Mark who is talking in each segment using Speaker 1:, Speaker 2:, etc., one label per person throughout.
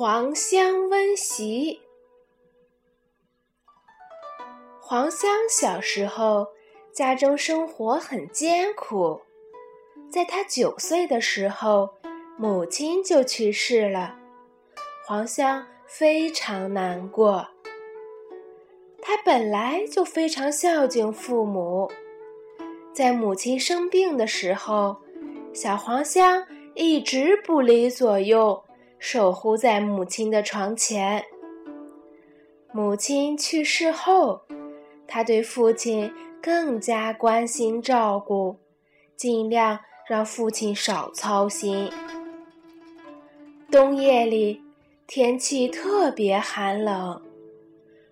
Speaker 1: 黄香温习。黄香小时候家中生活很艰苦，在他九岁的时候，母亲就去世了。黄香非常难过。他本来就非常孝敬父母，在母亲生病的时候，小黄香一直不离左右。守护在母亲的床前。母亲去世后，他对父亲更加关心照顾，尽量让父亲少操心。冬夜里，天气特别寒冷，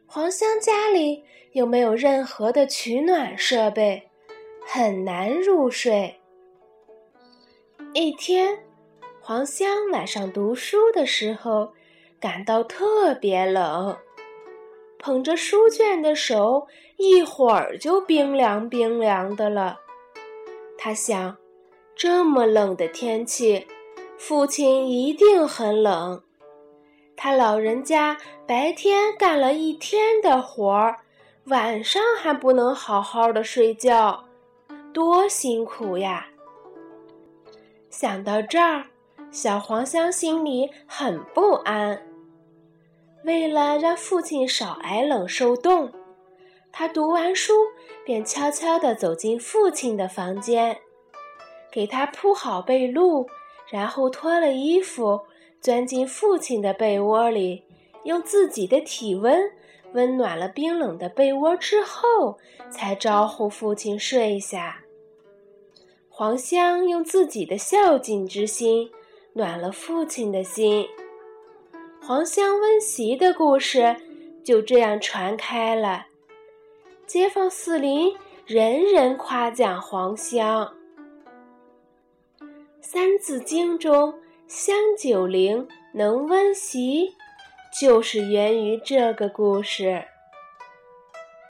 Speaker 1: 黄香家里又没有任何的取暖设备，很难入睡。一天。黄香晚上读书的时候，感到特别冷，捧着书卷的手一会儿就冰凉冰凉的了。他想，这么冷的天气，父亲一定很冷。他老人家白天干了一天的活儿，晚上还不能好好的睡觉，多辛苦呀！想到这儿。小黄香心里很不安。为了让父亲少挨冷受冻，他读完书便悄悄地走进父亲的房间，给他铺好被褥，然后脱了衣服，钻进父亲的被窝里，用自己的体温温暖了冰冷的被窝之后，才招呼父亲睡下。黄香用自己的孝敬之心。暖了父亲的心，黄香温席的故事就这样传开了。街坊四邻人人夸奖黄香。《三字经》中“香九龄，能温席”，就是源于这个故事。